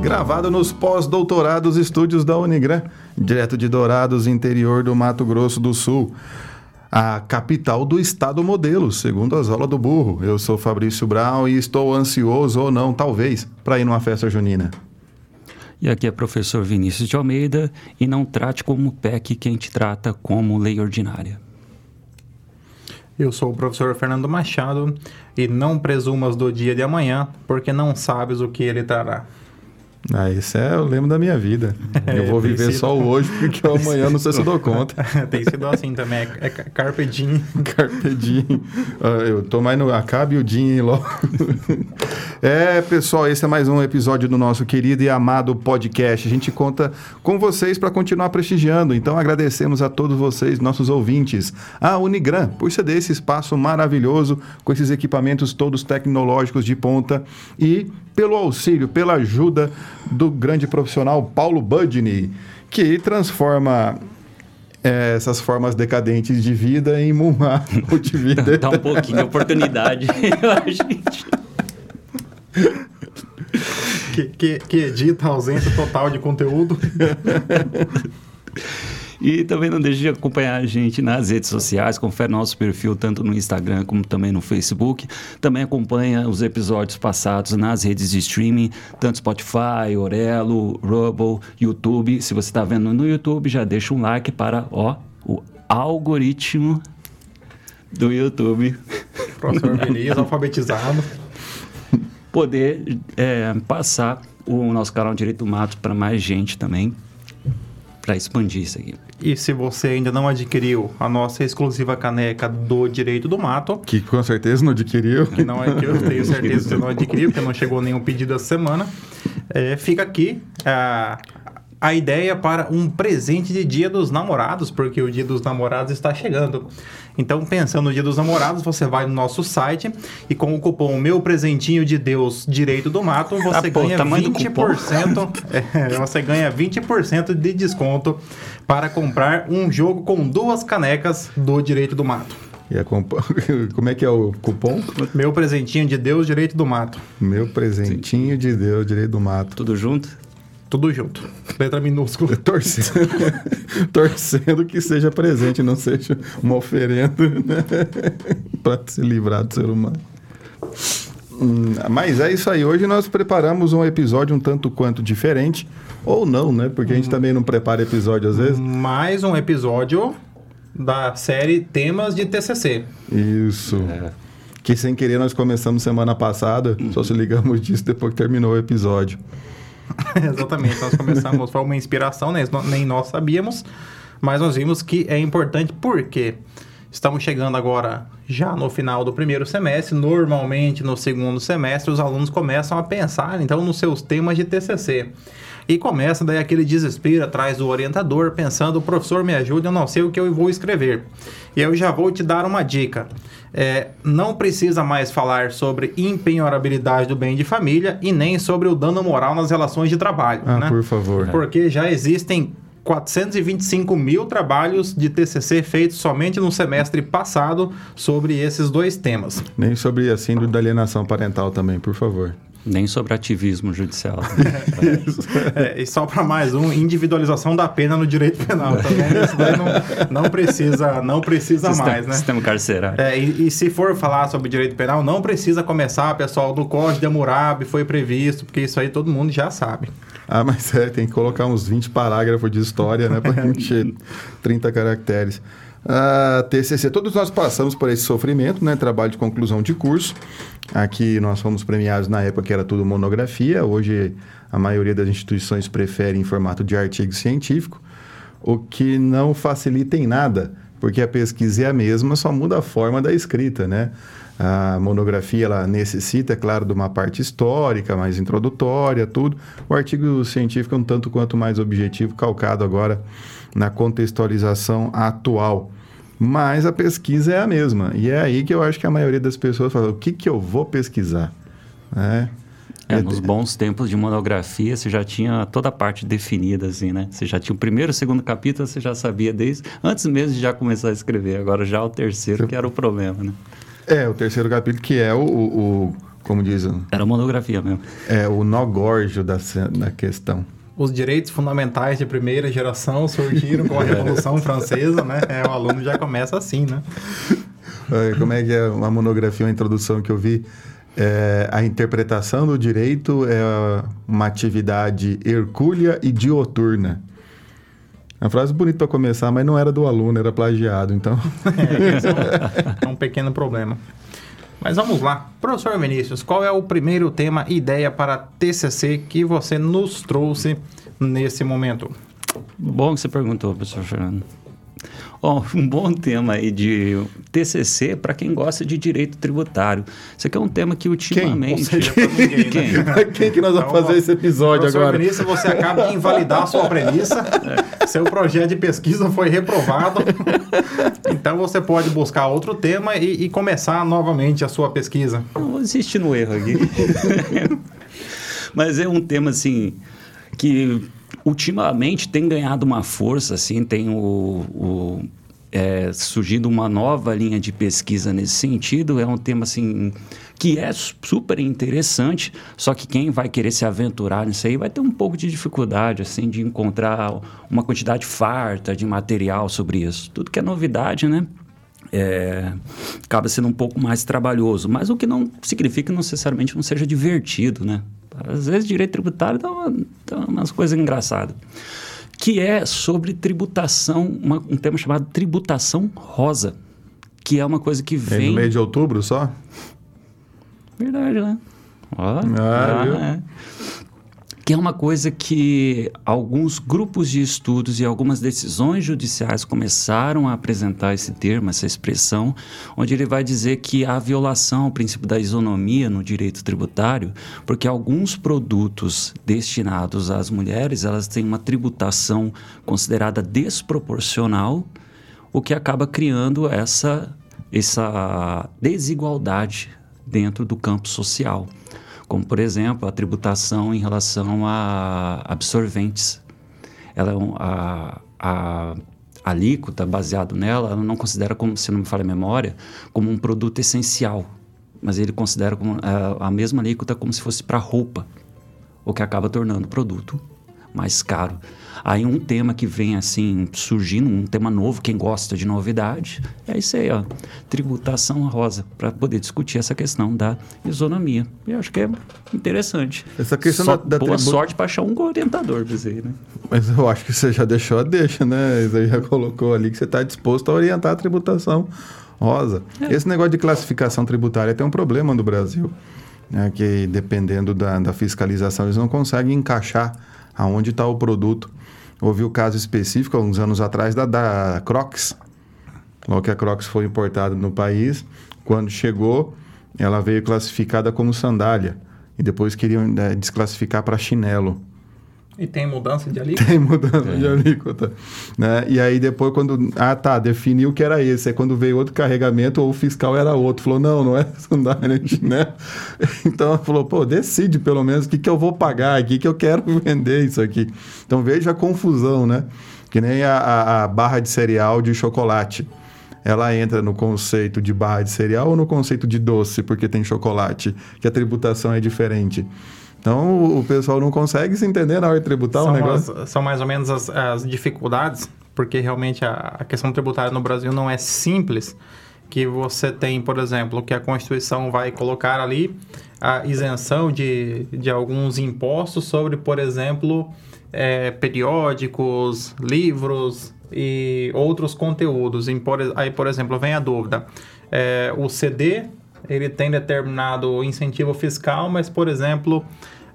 Gravado nos pós-doutorados estúdios da Unigran, direto de Dourados, interior do Mato Grosso do Sul a capital do estado modelo, segundo as aulas do burro. Eu sou Fabrício Brown e estou ansioso ou não, talvez, para ir numa festa junina. E aqui é professor Vinícius de Almeida e não trate como PEC quem te trata como lei ordinária. Eu sou o professor Fernando Machado e não presumas do dia de amanhã, porque não sabes o que ele trará. Ah, esse é o lema da minha vida. É, eu vou viver sido... só o hoje, porque o amanhã não sei se eu dou conta. tem sido assim também, é, é carpe diem. Carpe diem. Uh, eu tô mais no acabe o dia logo. é, pessoal, esse é mais um episódio do nosso querido e amado podcast. A gente conta com vocês para continuar prestigiando. Então agradecemos a todos vocês, nossos ouvintes, a Unigran, por ceder esse espaço maravilhoso com esses equipamentos todos tecnológicos de ponta e pelo auxílio, pela ajuda do grande profissional Paulo Budney, que transforma é, essas formas decadentes de vida em uma multivida. Dá, dá um pouquinho de oportunidade, gente. Que, que, que edita a ausência total de conteúdo. E também não deixe de acompanhar a gente nas redes sociais, confere nosso perfil tanto no Instagram como também no Facebook. Também acompanha os episódios passados nas redes de streaming, tanto Spotify, Orelo, Rubble, YouTube. Se você está vendo no YouTube, já deixa um like para ó, o algoritmo do YouTube. Professor Vinícius, alfabetizado. Poder é, passar o nosso canal Direito Mato para mais gente também, para expandir isso aqui. E se você ainda não adquiriu a nossa exclusiva caneca do Direito do Mato... Que com certeza não adquiriu. Não é que eu tenho certeza que você não adquiriu, porque não chegou nenhum pedido essa semana. É, fica aqui a, a ideia para um presente de Dia dos Namorados, porque o Dia dos Namorados está chegando. Então, pensando no Dia dos Namorados, você vai no nosso site e com o cupom Meu Presentinho de Deus Direito do Mato, você ah, ganha pô, 20%. é, você ganha 20% de desconto para comprar um jogo com duas canecas do Direito do Mato. E a comp... Como é que é o cupom? Meu presentinho de Deus, Direito do Mato. Meu presentinho Sim. de Deus, Direito do Mato. Tudo junto? Tudo junto. Letra minúscula. Torcendo, torcendo que seja presente, não seja uma oferenda né? para se livrar do ser humano. Hum, mas é isso aí. Hoje nós preparamos um episódio um tanto quanto diferente. Ou não, né? Porque a gente hum. também não prepara episódio às vezes. Mais um episódio da série Temas de TCC. Isso. É. Que sem querer nós começamos semana passada, só se ligamos disso depois que terminou o episódio. Exatamente, nós começamos, foi uma inspiração, né? nem nós sabíamos, mas nós vimos que é importante porque estamos chegando agora já no final do primeiro semestre, normalmente no segundo semestre os alunos começam a pensar então nos seus temas de TCC. E começa daí aquele desespero atrás do orientador, pensando, o professor me ajude, eu não sei o que eu vou escrever. E eu já vou te dar uma dica. É, não precisa mais falar sobre empenhorabilidade do bem de família e nem sobre o dano moral nas relações de trabalho. Ah, né? por favor. Porque já existem 425 mil trabalhos de TCC feitos somente no semestre passado sobre esses dois temas. Nem sobre a síndrome da alienação parental também, por favor. Nem sobre ativismo judicial. é, e só para mais um, individualização da pena no direito penal, tá bom? Isso daí não, não precisa, não precisa sistema, mais, né? Sistema carcerário. É, e, e, se for falar sobre direito penal, não precisa começar, pessoal, do Código de Hammurabi foi previsto, porque isso aí todo mundo já sabe. Ah, mas é, tem que colocar uns 20 parágrafos de história, né? Para encher 30 caracteres. Uh, TCC, todos nós passamos por esse sofrimento, né? Trabalho de conclusão de curso. Aqui nós fomos premiados na época que era tudo monografia. Hoje a maioria das instituições prefere em formato de artigo científico, o que não facilita em nada, porque a pesquisa é a mesma, só muda a forma da escrita, né? A monografia ela necessita, é claro, de uma parte histórica, mais introdutória, tudo. O artigo científico é um tanto quanto mais objetivo, calcado agora na contextualização atual. Mas a pesquisa é a mesma. E é aí que eu acho que a maioria das pessoas fala: o que, que eu vou pesquisar? É. É, nos bons tempos de monografia, você já tinha toda a parte definida, assim, né? Você já tinha o primeiro e o segundo capítulo, você já sabia desde antes mesmo de já começar a escrever. Agora já o terceiro que era o problema, né? É, o terceiro capítulo que é o, o, o como dizem... Era monografia mesmo. É, o nó da, da questão os direitos fundamentais de primeira geração surgiram com a Revolução Francesa, né? É, o aluno já começa assim, né? Como é que é uma monografia, uma introdução que eu vi? É, a interpretação do direito é uma atividade hercúlea e dioturna. É uma frase bonita para começar, mas não era do aluno, era plagiado, então... é, é um pequeno problema. Mas vamos lá. Professor Vinícius, qual é o primeiro tema, ideia para TCC que você nos trouxe nesse momento? Bom que você perguntou, professor Fernando. Oh, um bom tema aí de TCC para quem gosta de direito tributário. Isso aqui é um tema que ultimamente... Quem? Quem? quem? Né? quem que nós vamos então, fazer esse episódio agora? Vinícius, você acaba de invalidar a sua premissa. É. Seu projeto de pesquisa foi reprovado. então você pode buscar outro tema e, e começar novamente a sua pesquisa. Não vou insistir no erro aqui. Mas é um tema assim que ultimamente tem ganhado uma força, assim, tem o, o é, surgindo uma nova linha de pesquisa nesse sentido. É um tema assim que é super interessante, só que quem vai querer se aventurar nisso aí vai ter um pouco de dificuldade assim de encontrar uma quantidade farta de material sobre isso. Tudo que é novidade, né? É, acaba sendo um pouco mais trabalhoso, mas o que não significa que necessariamente não seja divertido, né? Às vezes direito tributário dá, uma, dá umas coisas engraçadas. Que é sobre tributação, uma, um tema chamado tributação rosa. Que é uma coisa que vem. É no mês de outubro só? Verdade, né? Ó, ah, ah, é que é uma coisa que alguns grupos de estudos e algumas decisões judiciais começaram a apresentar esse termo, essa expressão, onde ele vai dizer que há violação ao princípio da isonomia no direito tributário, porque alguns produtos destinados às mulheres, elas têm uma tributação considerada desproporcional, o que acaba criando essa essa desigualdade dentro do campo social como por exemplo a tributação em relação a absorventes. Ela, é a, a, a alíquota baseado nela, ela não considera como, se não me falha a memória, como um produto essencial, mas ele considera como, a, a mesma alíquota como se fosse para roupa, o que acaba tornando o produto mais caro. Aí um tema que vem assim surgindo, um tema novo, quem gosta de novidade, é isso aí, ó, tributação rosa, para poder discutir essa questão da isonomia. Eu acho que é interessante. Essa questão Só, da, da boa tribu... sorte para achar um orientador dizer, né? Mas eu acho que você já deixou a deixa, né? Você já colocou ali que você está disposto a orientar a tributação rosa. É. Esse negócio de classificação tributária tem um problema no Brasil, né? que dependendo da, da fiscalização eles não conseguem encaixar aonde está o produto. Houve o caso específico, há uns anos atrás, da, da Crocs. Logo que a Crocs foi importada no país, quando chegou, ela veio classificada como sandália. E depois queriam né, desclassificar para chinelo. E tem mudança de alíquota? Tem mudança é. de alíquota. Né? E aí depois quando... Ah, tá, definiu que era esse. Aí quando veio outro carregamento, ou o fiscal era outro. Falou, não, não é sandália, né? Então ela falou, pô, decide pelo menos o que, que eu vou pagar aqui, que eu quero vender isso aqui. Então veja a confusão, né? Que nem a, a, a barra de cereal de chocolate ela entra no conceito de barra de cereal ou no conceito de doce, porque tem chocolate, que a tributação é diferente. Então o pessoal não consegue se entender na hora de tributar são um negócio. As, são mais ou menos as, as dificuldades, porque realmente a, a, questão tributária no Brasil não é simples. Que você tem, por exemplo, que a Constituição vai colocar ali a isenção de, de alguns impostos sobre, por exemplo, é, periódicos, livros e outros conteúdos. Aí, por exemplo, vem a dúvida: é, o CD ele tem determinado incentivo fiscal, mas, por exemplo,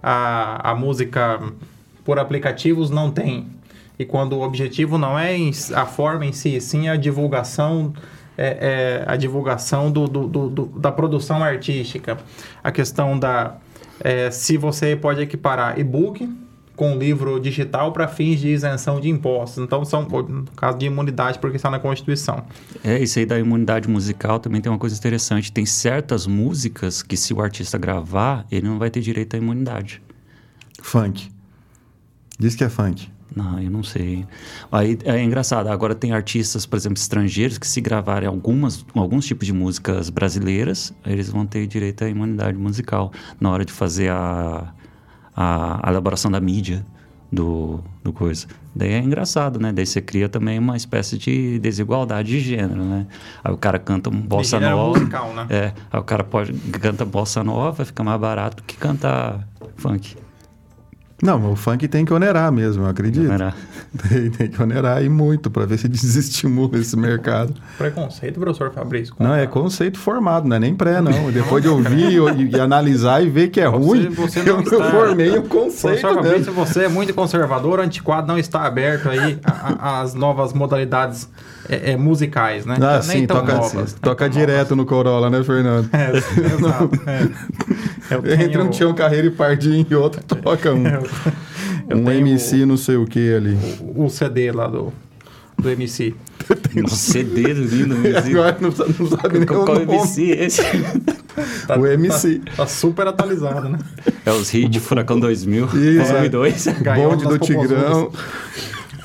a, a música por aplicativos não tem. E quando o objetivo não é a forma em si, sim a divulgação é, é a divulgação do, do, do, da produção artística. A questão da... É, se você pode equiparar e-book com livro digital para fins de isenção de impostos. Então, são, no caso de imunidade, porque está na Constituição. É, isso aí da imunidade musical também tem uma coisa interessante. Tem certas músicas que, se o artista gravar, ele não vai ter direito à imunidade. Funk. Diz que é funk. Não, eu não sei. Aí é engraçado. Agora tem artistas, por exemplo, estrangeiros que se gravarem algumas, alguns tipos de músicas brasileiras, eles vão ter direito à imunidade musical na hora de fazer a, a, a elaboração da mídia do, do coisa. Daí é engraçado, né? Daí você cria também uma espécie de desigualdade de gênero, né? Aí o cara canta um bossa nova. musical, né? É, aí o cara pode canta bossa nova, fica mais barato que cantar funk. Não, o funk tem que onerar mesmo, eu acredito. Onerar. Tem, tem que onerar e muito para ver se desestimula esse mercado. Preconceito, professor Fabrício. Não, é conceito formado, não é nem pré, não. Depois de ouvir e, e analisar e ver que é Você- ruim, você eu, não eu está- formei um conceito Professor Fabrício, dele. você é muito conservador, antiquado, não está aberto aí às novas modalidades é, é, musicais, né? Ah, Nem sim, tão toca, novas, nem toca tão direto no Corolla, né, Fernando? novas. É, exato. é. Eu Entre um tenho- Tião Carreira e Pardinho e outro, toca um, eu um tenho MC não sei o que ali. o, o CD lá do, do MC. Nossa, CD lindo. MC. agora não, não sabe nem Qual, o qual nome. MC é esse? Tá- O MC. Tá, tá super atualizado, né? É os hits Furacão 2000, Isso, é. 2002. Gaiola Bonde do Tigrão.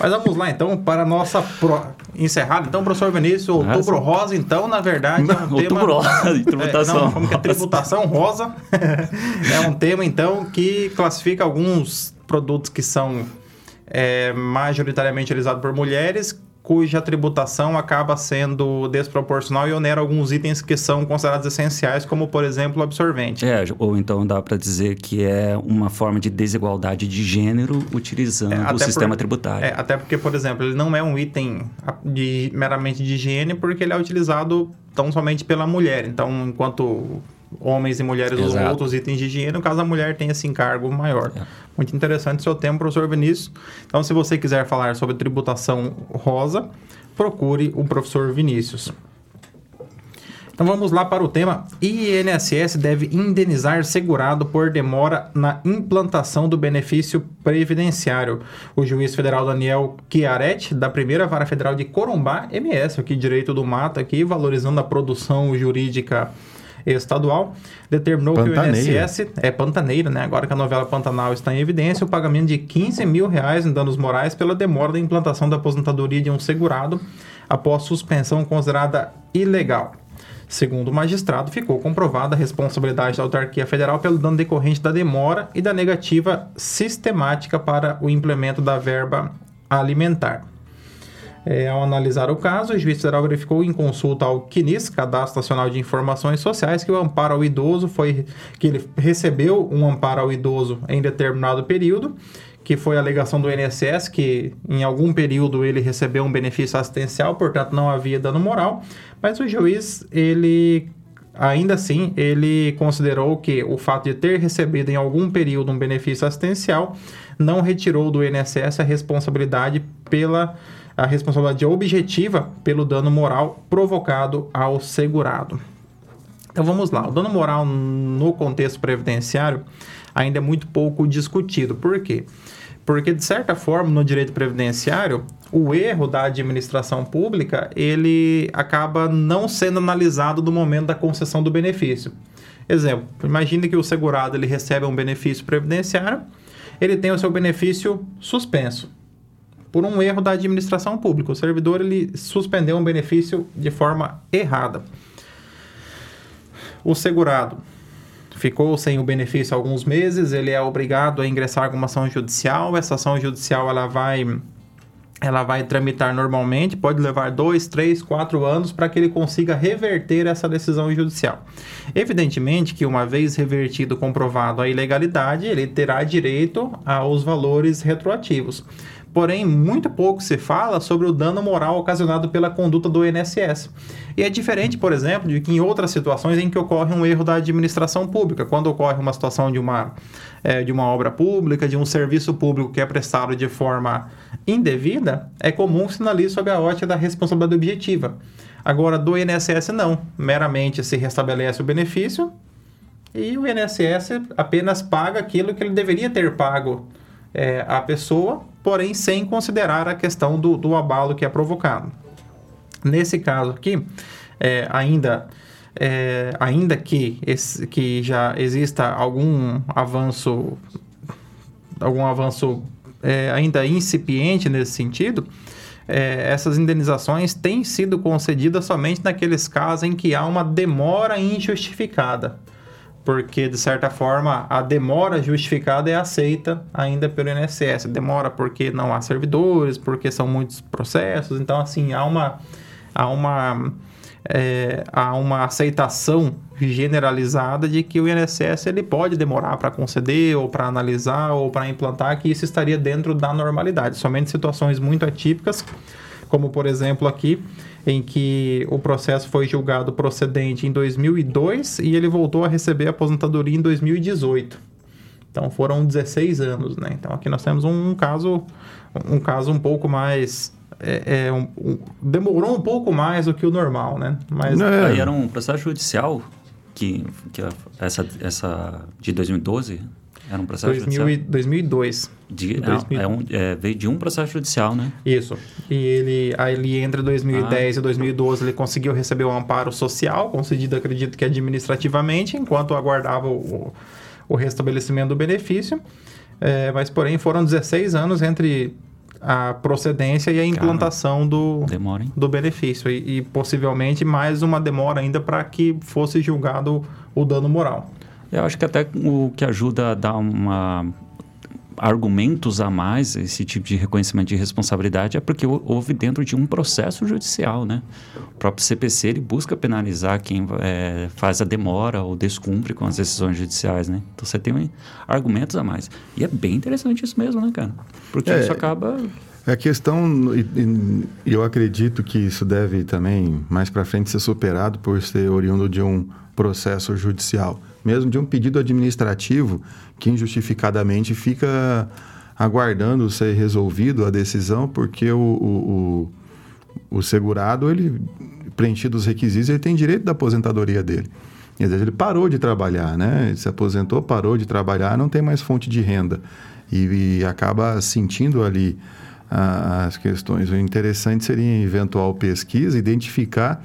Mas vamos lá, então, para a nossa pro... encerrada. Então, professor Vinícius, outubro rosa, então, na verdade, é um tema... Outubro rosa, tributação É, não, como que é rosa. tributação rosa? é um tema, então, que classifica alguns produtos que são é, majoritariamente utilizados por mulheres, cuja tributação acaba sendo desproporcional e onera alguns itens que são considerados essenciais, como, por exemplo, o absorvente. É, ou então dá para dizer que é uma forma de desigualdade de gênero utilizando É, o sistema por- tributário. É, até porque, por exemplo, ele não é um item de, meramente de higiene, porque ele é utilizado tão somente pela mulher. Então, enquanto homens e mulheres usam Exato. outros itens de higiene, no caso a mulher tem esse encargo maior. É. Muito interessante seu tema, professor Vinícius. Então, se você quiser falar sobre tributação rosa, procure o professor Vinícius. Então vamos lá para o tema. INSS deve indenizar segurado por demora na implantação do benefício previdenciário. O juiz federal Daniel Chiaretti, da primeira vara federal de Corumbá, MS, aqui direito do mato, aqui valorizando a produção jurídica estadual, determinou que o. INSS é pantaneira, né? Agora que a novela Pantanal está em evidência, o pagamento de 15 mil reais em danos morais pela demora da implantação da aposentadoria de um segurado após suspensão considerada ilegal. Segundo o magistrado, ficou comprovada a responsabilidade da autarquia federal pelo dano decorrente da demora e da negativa sistemática para o implemento da verba alimentar. É, ao analisar o caso, o juiz federal verificou em consulta ao CNIS, Cadastro Nacional de Informações Sociais, que o amparo ao idoso foi que ele recebeu um amparo ao idoso em determinado período, que foi a alegação do INSS que em algum período ele recebeu um benefício assistencial, portanto não havia dano moral, mas o juiz ele Ainda assim, ele considerou que o fato de ter recebido em algum período um benefício assistencial não retirou do INSS a responsabilidade pela a responsabilidade objetiva pelo dano moral provocado ao segurado. Então vamos lá, o dano moral no contexto previdenciário ainda é muito pouco discutido. Por quê? Porque de certa forma, no direito previdenciário, o erro da administração pública, ele acaba não sendo analisado no momento da concessão do benefício. Exemplo, imagine que o segurado ele recebe um benefício previdenciário, ele tem o seu benefício suspenso por um erro da administração pública. O servidor ele suspendeu um benefício de forma errada. O segurado ficou sem o benefício alguns meses, ele é obrigado a ingressar com uma ação judicial. Essa ação judicial ela vai ela vai tramitar normalmente, pode levar dois, três, quatro anos para que ele consiga reverter essa decisão judicial. Evidentemente que uma vez revertido, comprovado a ilegalidade, ele terá direito aos valores retroativos. Porém, muito pouco se fala sobre o dano moral ocasionado pela conduta do INSS. E é diferente, por exemplo, de que em outras situações em que ocorre um erro da administração pública, quando ocorre uma situação de uma, é, de uma obra pública, de um serviço público que é prestado de forma indevida, é comum sinalizar sob a ótica da responsabilidade objetiva. Agora, do INSS, não. Meramente se restabelece o benefício e o INSS apenas paga aquilo que ele deveria ter pago é, a pessoa, porém sem considerar a questão do, do abalo que é provocado. Nesse caso aqui, é, ainda, é, ainda que, esse, que já exista algum avanço, algum avanço é, ainda incipiente nesse sentido, é, essas indenizações têm sido concedidas somente naqueles casos em que há uma demora injustificada. Porque, de certa forma, a demora justificada é aceita ainda pelo INSS. Demora porque não há servidores, porque são muitos processos. Então, assim, há uma, há uma, é, há uma aceitação generalizada de que o INSS ele pode demorar para conceder ou para analisar ou para implantar, que isso estaria dentro da normalidade. Somente situações muito atípicas, como por exemplo aqui, em que o processo foi julgado procedente em 2002 e ele voltou a receber a aposentadoria em 2018. Então foram 16 anos, né? Então aqui nós temos um caso, um caso um pouco mais é, é um, um, demorou um pouco mais do que o normal, né? Mas é. aí era um processo judicial que, que essa, essa de 2012 era um processo 2000 judicial? 2002. De, é, é um, é, veio de um processo judicial, né? Isso. E ele, aí ele entre 2010 ah. e 2012, ele conseguiu receber o um amparo social, concedido, acredito que administrativamente, enquanto aguardava o, o restabelecimento do benefício. É, mas, porém, foram 16 anos entre a procedência e a implantação do, do benefício. E, e, possivelmente mais uma demora ainda para que fosse julgado o dano moral. Eu acho que até o que ajuda a dar uma argumentos a mais esse tipo de reconhecimento de responsabilidade é porque houve dentro de um processo judicial, né? O próprio CPC ele busca penalizar quem é, faz a demora ou descumpre com as decisões judiciais, né? Então você tem argumentos a mais. E é bem interessante isso mesmo, né, cara? Porque é, isso acaba a questão, e eu acredito que isso deve também, mais para frente, ser superado por ser oriundo de um processo judicial, mesmo de um pedido administrativo que injustificadamente fica aguardando ser resolvido a decisão, porque o, o, o, o segurado, ele preenchido os requisitos, ele tem direito da aposentadoria dele. Às vezes ele parou de trabalhar, né? Ele se aposentou, parou de trabalhar, não tem mais fonte de renda. E, e acaba sentindo ali as questões. O interessante seria, em eventual pesquisa, identificar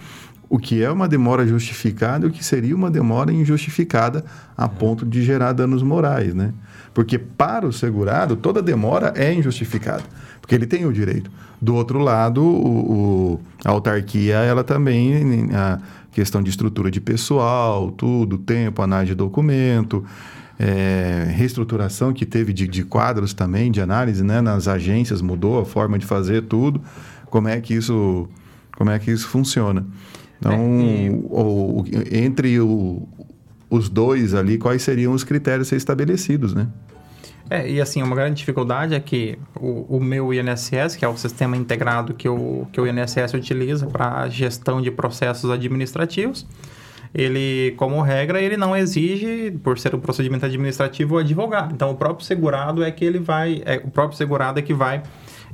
o que é uma demora justificada e o que seria uma demora injustificada a ponto de gerar danos morais, né? Porque para o segurado, toda demora é injustificada, porque ele tem o direito. Do outro lado, o, o, a autarquia, ela também, a questão de estrutura de pessoal, tudo, tempo, análise de documento, é, reestruturação que teve de, de, quadros também, de análise, né? Nas agências mudou a forma de fazer tudo. Como é que isso, como é que isso funciona? Então, é, e... o, o, entre o, os dois ali, quais seriam os critérios estabelecidos, né? É, e assim, uma grande dificuldade é que o, o, meu INSS, que é o sistema integrado que o, que o INSS utiliza para gestão de processos administrativos, ele, como regra, ele não exige, por ser um procedimento administrativo, o advogado. Então, o próprio segurado é que ele vai, é, o próprio segurado é que vai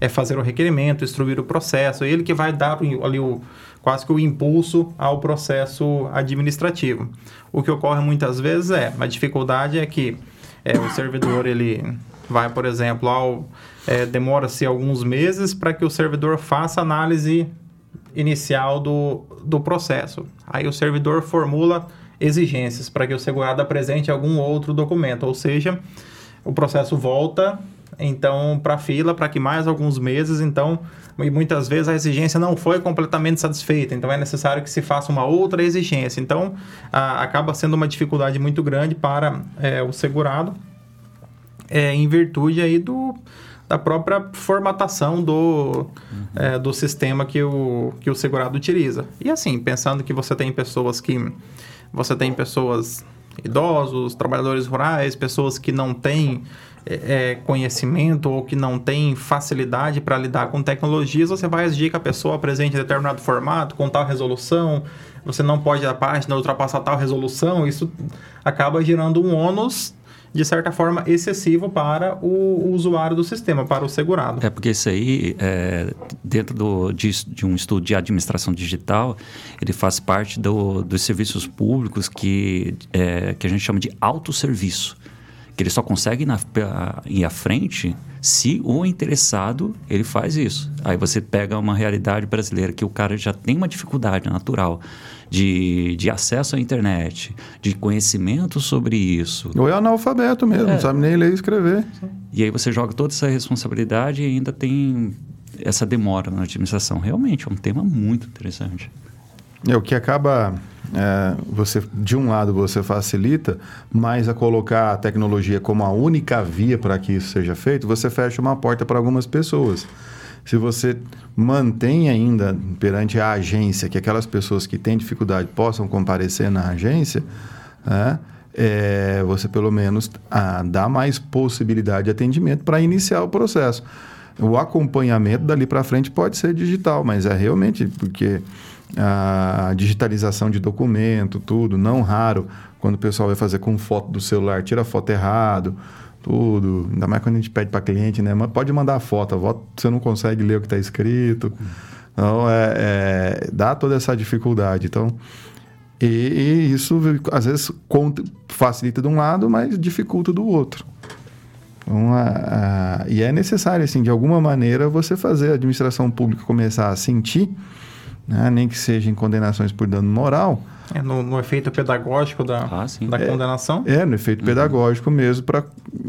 é, fazer o requerimento, instruir o processo, ele que vai dar ali o, quase que o impulso ao processo administrativo. O que ocorre muitas vezes é, a dificuldade é que é, o servidor, ele vai, por exemplo, ao, é, demora-se alguns meses para que o servidor faça análise inicial do, do processo. Aí o servidor formula exigências para que o segurado apresente algum outro documento, ou seja, o processo volta então para fila para que mais alguns meses, então e muitas vezes a exigência não foi completamente satisfeita, então é necessário que se faça uma outra exigência. Então a, acaba sendo uma dificuldade muito grande para é, o segurado é, em virtude aí do da própria formatação do, uhum. é, do sistema que o, que o segurado utiliza. E assim, pensando que você tem pessoas que. Você tem pessoas idosos, trabalhadores rurais, pessoas que não têm é, é conhecimento ou que não têm facilidade para lidar com tecnologias, você vai exigir que a pessoa apresente determinado formato, com tal resolução, você não pode a página ultrapassar tal resolução, isso acaba gerando um ônus de certa forma, excessivo para o, usuário do sistema, para o segurado. É porque isso aí, é, dentro do, de, de, um estudo de administração digital, ele faz parte do, dos serviços públicos que, é, que a gente chama de autosserviço que ele só consegue ir, na, ir à frente se o interessado ele faz isso. Aí você pega uma realidade brasileira que o cara já tem uma dificuldade natural de, de acesso à internet, de conhecimento sobre isso. Ou é analfabeto mesmo, é. não sabe nem ler e escrever. E aí você joga toda essa responsabilidade e ainda tem essa demora na administração. Realmente é um tema muito interessante. É o que acaba é, você de um lado você facilita, mas a colocar a tecnologia como a única via para que isso seja feito, você fecha uma porta para algumas pessoas. Se você mantém ainda perante a agência que aquelas pessoas que têm dificuldade possam comparecer na agência, é, é, você pelo menos ah, dá mais possibilidade de atendimento para iniciar o processo. O acompanhamento dali para frente pode ser digital, mas é realmente porque a digitalização de documento, tudo, não raro, quando o pessoal vai fazer com foto do celular, tira foto errado, tudo, ainda mais quando a gente pede para cliente, né? Pode mandar a foto, a foto você não consegue ler o que está escrito, então é, é, dá toda essa dificuldade, então e, e isso às vezes facilita de um lado, mas dificulta do outro. Então, a, e é necessário, assim, de alguma maneira, você fazer a administração pública começar a sentir né? nem que seja em condenações por dano moral. É no, no efeito pedagógico da, ah, da é, condenação? É, no efeito uhum. pedagógico mesmo, para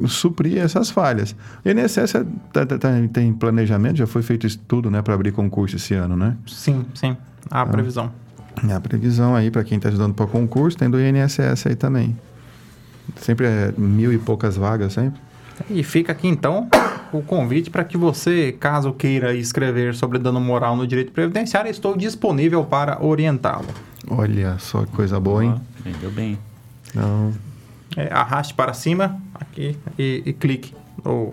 suprir essas falhas. O INSS é, tá, tá, tá, tem planejamento, já foi feito estudo né, para abrir concurso esse ano, né? Sim, sim. Há a previsão. É a previsão aí, para quem está estudando para concurso, tem do INSS aí também. Sempre é mil e poucas vagas, sempre. E fica aqui então o convite para que você, caso queira escrever sobre dano moral no direito previdenciário, estou disponível para orientá-lo. Olha só que coisa boa, hein? Entendeu bem. Não. É, arraste para cima aqui e, e clique no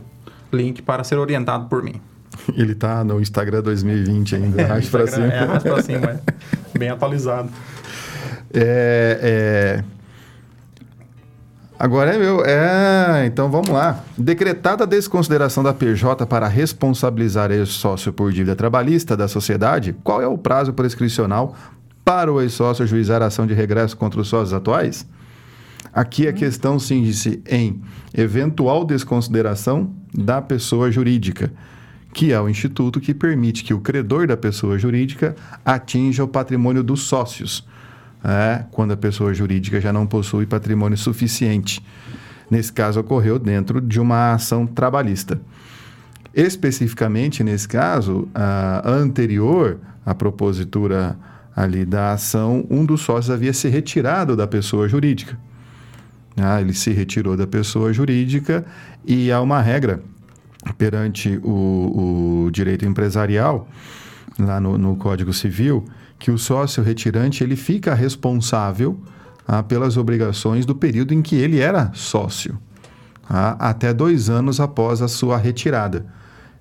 link para ser orientado por mim. Ele tá no Instagram 2020 ainda, é, arraste para cima. É, arraste para cima, é. bem atualizado. É, é, Agora é meu. É, então vamos lá. Decretada a desconsideração da PJ para responsabilizar ex-sócio por dívida trabalhista da sociedade, qual é o prazo prescricional para o ex-sócio ajuizar a ação de regresso contra os sócios atuais? Aqui a questão cinge-se em eventual desconsideração da pessoa jurídica, que é o instituto que permite que o credor da pessoa jurídica atinja o patrimônio dos sócios é, quando a pessoa jurídica já não possui patrimônio suficiente. Nesse caso, ocorreu dentro de uma ação trabalhista. Especificamente, nesse caso, a anterior à propositura ali da ação, um dos sócios havia se retirado da pessoa jurídica. Ah, ele se retirou da pessoa jurídica e há uma regra perante o, o direito empresarial, lá no, no Código Civil, que o sócio retirante ele fica responsável ah, pelas obrigações do período em que ele era sócio, ah, até dois anos após a sua retirada.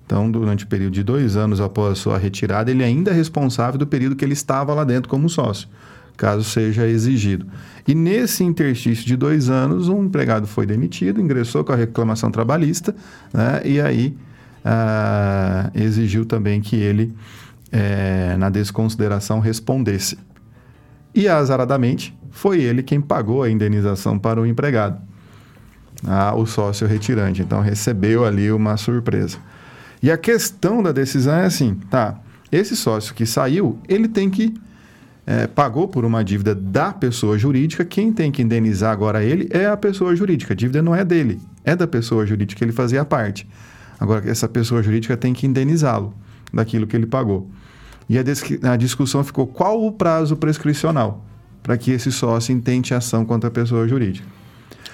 Então, durante o período de dois anos após a sua retirada, ele ainda é responsável do período que ele estava lá dentro como sócio, caso seja exigido. E nesse interstício de dois anos, um empregado foi demitido, ingressou com a reclamação trabalhista, né, e aí ah, exigiu também que ele é, na desconsideração, respondesse. E, azaradamente, foi ele quem pagou a indenização para o empregado, ah, o sócio retirante. Então, recebeu ali uma surpresa. E a questão da decisão é assim, tá? Esse sócio que saiu, ele tem que é, pagou por uma dívida da pessoa jurídica, quem tem que indenizar agora ele é a pessoa jurídica. A dívida não é dele, é da pessoa jurídica, ele fazia parte. Agora, essa pessoa jurídica tem que indenizá-lo daquilo que ele pagou. E a, a discussão ficou qual o prazo prescricional para que esse sócio intente ação contra a pessoa jurídica.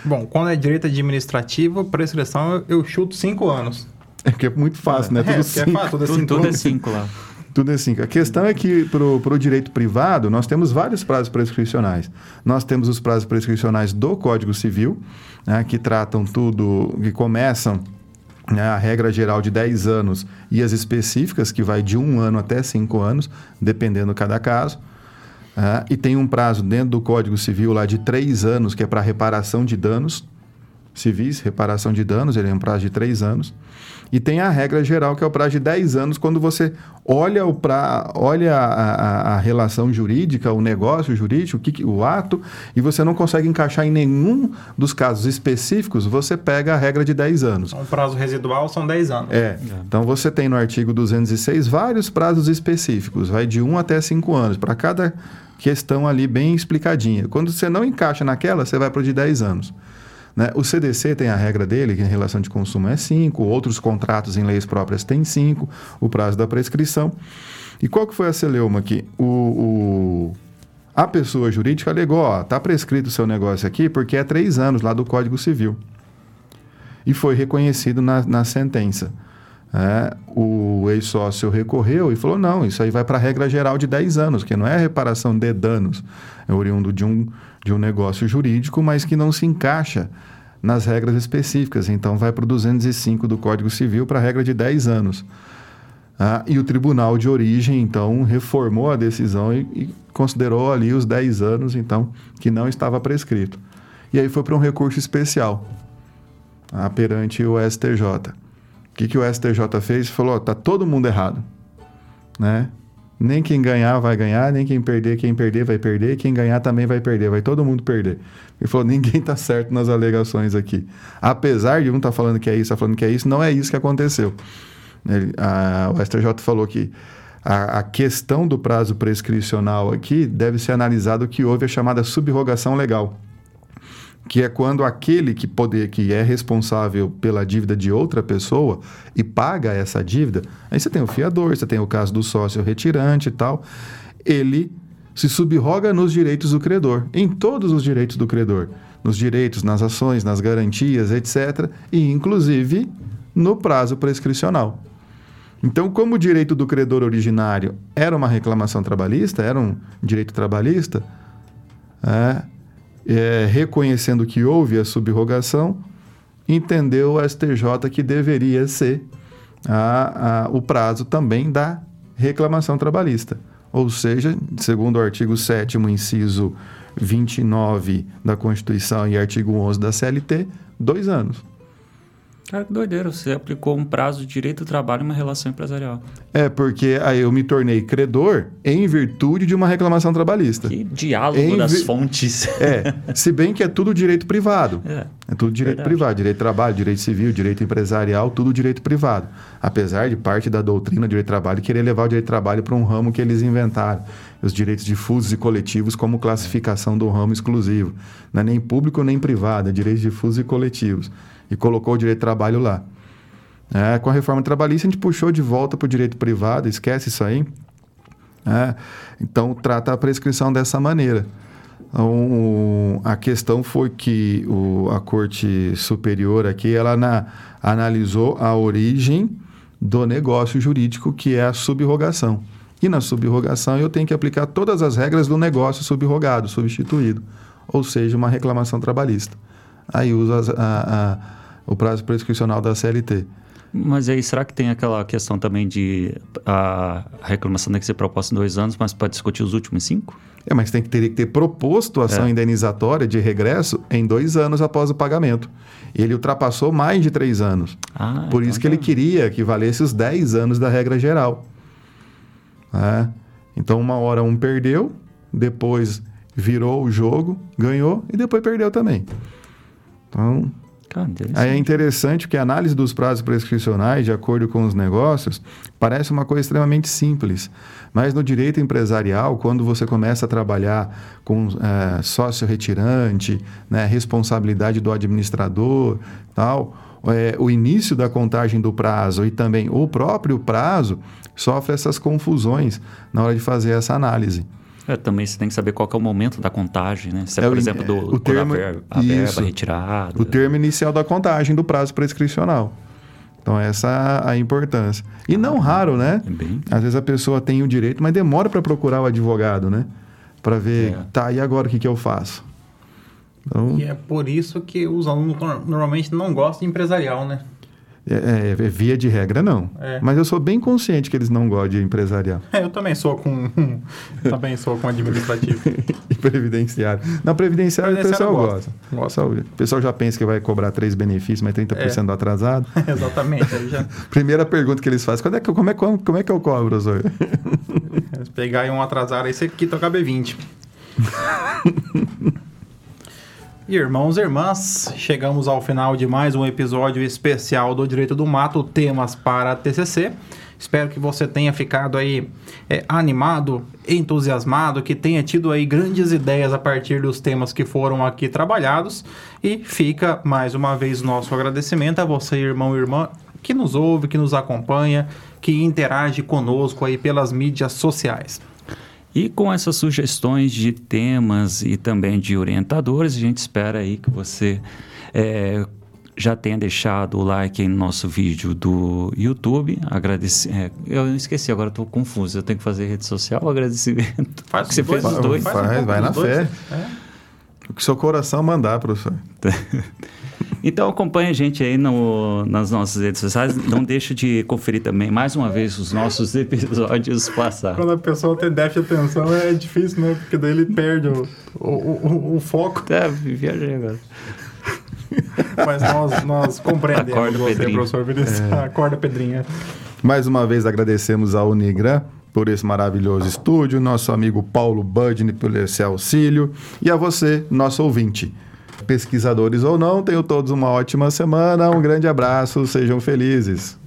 Bom, quando é direito administrativo, prescrição eu chuto cinco anos. É porque é muito fácil, né? é? Tudo, cinco. É fácil, tudo, é cinco, tudo é cinco lá. Tudo é cinco. A questão é que para o direito privado, nós temos vários prazos prescricionais. Nós temos os prazos prescricionais do Código Civil, né, que tratam tudo, que começam né, a regra geral de 10 anos e as específicas, que vai de um ano até cinco anos, dependendo cada caso. Uh, e tem um prazo dentro do Código Civil lá de três anos, que é para reparação de danos. Civis, reparação de danos, ele é um prazo de três anos. E tem a regra geral, que é o prazo de 10 anos, quando você olha, o pra, olha a, a, a relação jurídica, o negócio jurídico, o, que, o ato, e você não consegue encaixar em nenhum dos casos específicos, você pega a regra de 10 anos. Um prazo residual são 10 anos. É. Então você tem no artigo 206 vários prazos específicos, vai de 1 até 5 anos, para cada questão ali bem explicadinha. Quando você não encaixa naquela, você vai para o de 10 anos. Né? O CDC tem a regra dele, que em relação de consumo é 5, outros contratos em leis próprias têm 5, o prazo da prescrição. E qual que foi a celeuma aqui? O, o, a pessoa jurídica alegou, ó, tá prescrito o seu negócio aqui porque é três anos lá do Código Civil. E foi reconhecido na, na sentença. É, o ex-sócio recorreu e falou: não, isso aí vai para a regra geral de 10 anos, que não é reparação de danos, é oriundo de um, de um negócio jurídico, mas que não se encaixa nas regras específicas. Então, vai para o 205 do Código Civil para a regra de 10 anos. Ah, e o tribunal de origem, então, reformou a decisão e, e, considerou ali os 10 anos, então, que não estava prescrito. E aí foi para um recurso especial ah, perante o STJ. O que, que o STJ fez? Falou: está todo mundo errado. Né? Nem quem ganhar vai ganhar, nem quem perder, quem perder vai perder, quem ganhar também vai perder, vai todo mundo perder. Ele falou: ninguém está certo nas alegações aqui. Apesar de um estar tá falando que é isso, está falando que é isso, não é isso que aconteceu. Ele, a, o STJ falou que a, a, questão do prazo prescricional aqui deve ser analisado que houve a chamada subrogação legal que é quando aquele que poder que é responsável pela dívida de outra pessoa e paga essa dívida, aí você tem o fiador, você tem o caso do sócio retirante e tal, ele se subroga nos direitos do credor, em todos os direitos do credor, nos direitos, nas ações, nas garantias, etc, e inclusive no prazo prescricional. Então, como o direito do credor originário era uma reclamação trabalhista, era um direito trabalhista, é, é, reconhecendo que houve a subrogação, entendeu o STJ que deveria ser a, a, o prazo também da reclamação trabalhista. Ou seja, segundo o artigo 7 inciso 29 da Constituição e artigo 11 da CLT, dois anos. Cara, que doideira. Você aplicou um prazo de direito do trabalho em uma relação empresarial. É, porque aí eu me tornei credor em virtude de uma reclamação trabalhista. Que diálogo em das vi... fontes. É, se bem que é tudo direito privado. É, é tudo direito verdade. privado. Direito de trabalho, direito civil, direito empresarial, tudo direito privado. Apesar de parte da doutrina do direito de trabalho querer levar o direito de trabalho para um ramo que eles inventaram. Os direitos difusos e coletivos como classificação do ramo exclusivo. Não é nem público nem privado, é direitos difusos e coletivos e colocou o direito de trabalho lá. É, com a reforma trabalhista, a gente puxou de volta para o direito privado, esquece isso aí. É, então, trata a prescrição dessa maneira. Então, a questão foi que o, a Corte Superior aqui, ela na, analisou a origem do negócio jurídico, que é a subrogação. E na subrogação eu tenho que aplicar todas as regras do negócio subrogado, substituído, ou seja, uma reclamação trabalhista. Aí usa a, a o prazo prescricional da CLT. Mas aí, será que tem aquela questão também de a reclamação tem que ser proposta em dois anos, mas pode discutir os últimos cinco? É, mas tem que ter que ter proposto ação é. indenizatória de regresso em dois anos após o pagamento. Ele ultrapassou mais de três anos. Ah, Por então isso que ele queria que valesse os dez anos da regra geral. É. Então, uma hora um perdeu, depois virou o jogo, ganhou e depois perdeu também. Então, Cara, Aí é interessante que a análise dos prazos prescricionais, de acordo com os negócios, parece uma coisa extremamente simples. Mas no direito empresarial, quando você começa a trabalhar com é, sócio retirante, né, responsabilidade do administrador, tal, é, o início da contagem do prazo e também o próprio prazo sofre essas confusões na hora de fazer essa análise. É, também você tem que saber qual é o momento da contagem, né? Se é, é por exemplo, do, o termo, a verba, a verba retirada. O termo inicial da contagem do prazo prescricional. Então, essa é a importância. E ah, não raro, né? É bem... Às vezes a pessoa tem o direito, mas demora para procurar o advogado, né? Para ver, é. tá, e agora o que, que eu faço? Então... E é por isso que os alunos normalmente não gostam de empresarial, né? É, é, via de regra, não. É. Mas eu sou bem consciente que eles não gostam de empresarial. É, eu também sou com. também sou com administrativo. previdenciário. Na previdenciário, o pessoal gosta. gosta. O pessoal já pensa que vai cobrar três benefícios, mas 30% é. do atrasado. Exatamente. Já... Primeira pergunta que eles fazem, quando é que, como, é, como, como é que eu cobro, professor? Se pegar um atrasado, aí você quita o KB20. Irmãos e irmãs, chegamos ao final de mais um episódio especial do Direito do Mato, temas para a TCC. Espero que você tenha ficado aí é, animado, entusiasmado, que tenha tido aí grandes ideias a partir dos temas que foram aqui trabalhados. E fica mais uma vez nosso agradecimento a você, irmão e irmã, que nos ouve, que nos acompanha, que interage conosco aí pelas mídias sociais. E com essas sugestões de temas e também de orientadores, a gente espera aí que você é, já tenha deixado o like no nosso vídeo do YouTube. Agradeci, é, eu esqueci, agora estou confuso. Eu tenho que fazer rede social ou agradecimento? Faz você dois, fez os dois. Faz, faz, vai na dois, fé. É. O que seu coração mandar, professor. Então acompanhe a gente aí no, nas nossas redes sociais. Não deixe de conferir também mais uma vez os nossos episódios passados. Quando a pessoa tem déficit de atenção é difícil, né? Porque daí ele perde o, o, o, o foco. É, viajei agora. Mas nós, nós compreendemos Acorda, você, Pedrinho. professor Vinícius. É. Acorda, Pedrinha. Mais uma vez agradecemos ao Unigran por esse maravilhoso estúdio, nosso amigo Paulo Budney por esse auxílio e a você, nosso ouvinte. Pesquisadores ou não, tenham todos uma ótima semana, um grande abraço, sejam felizes.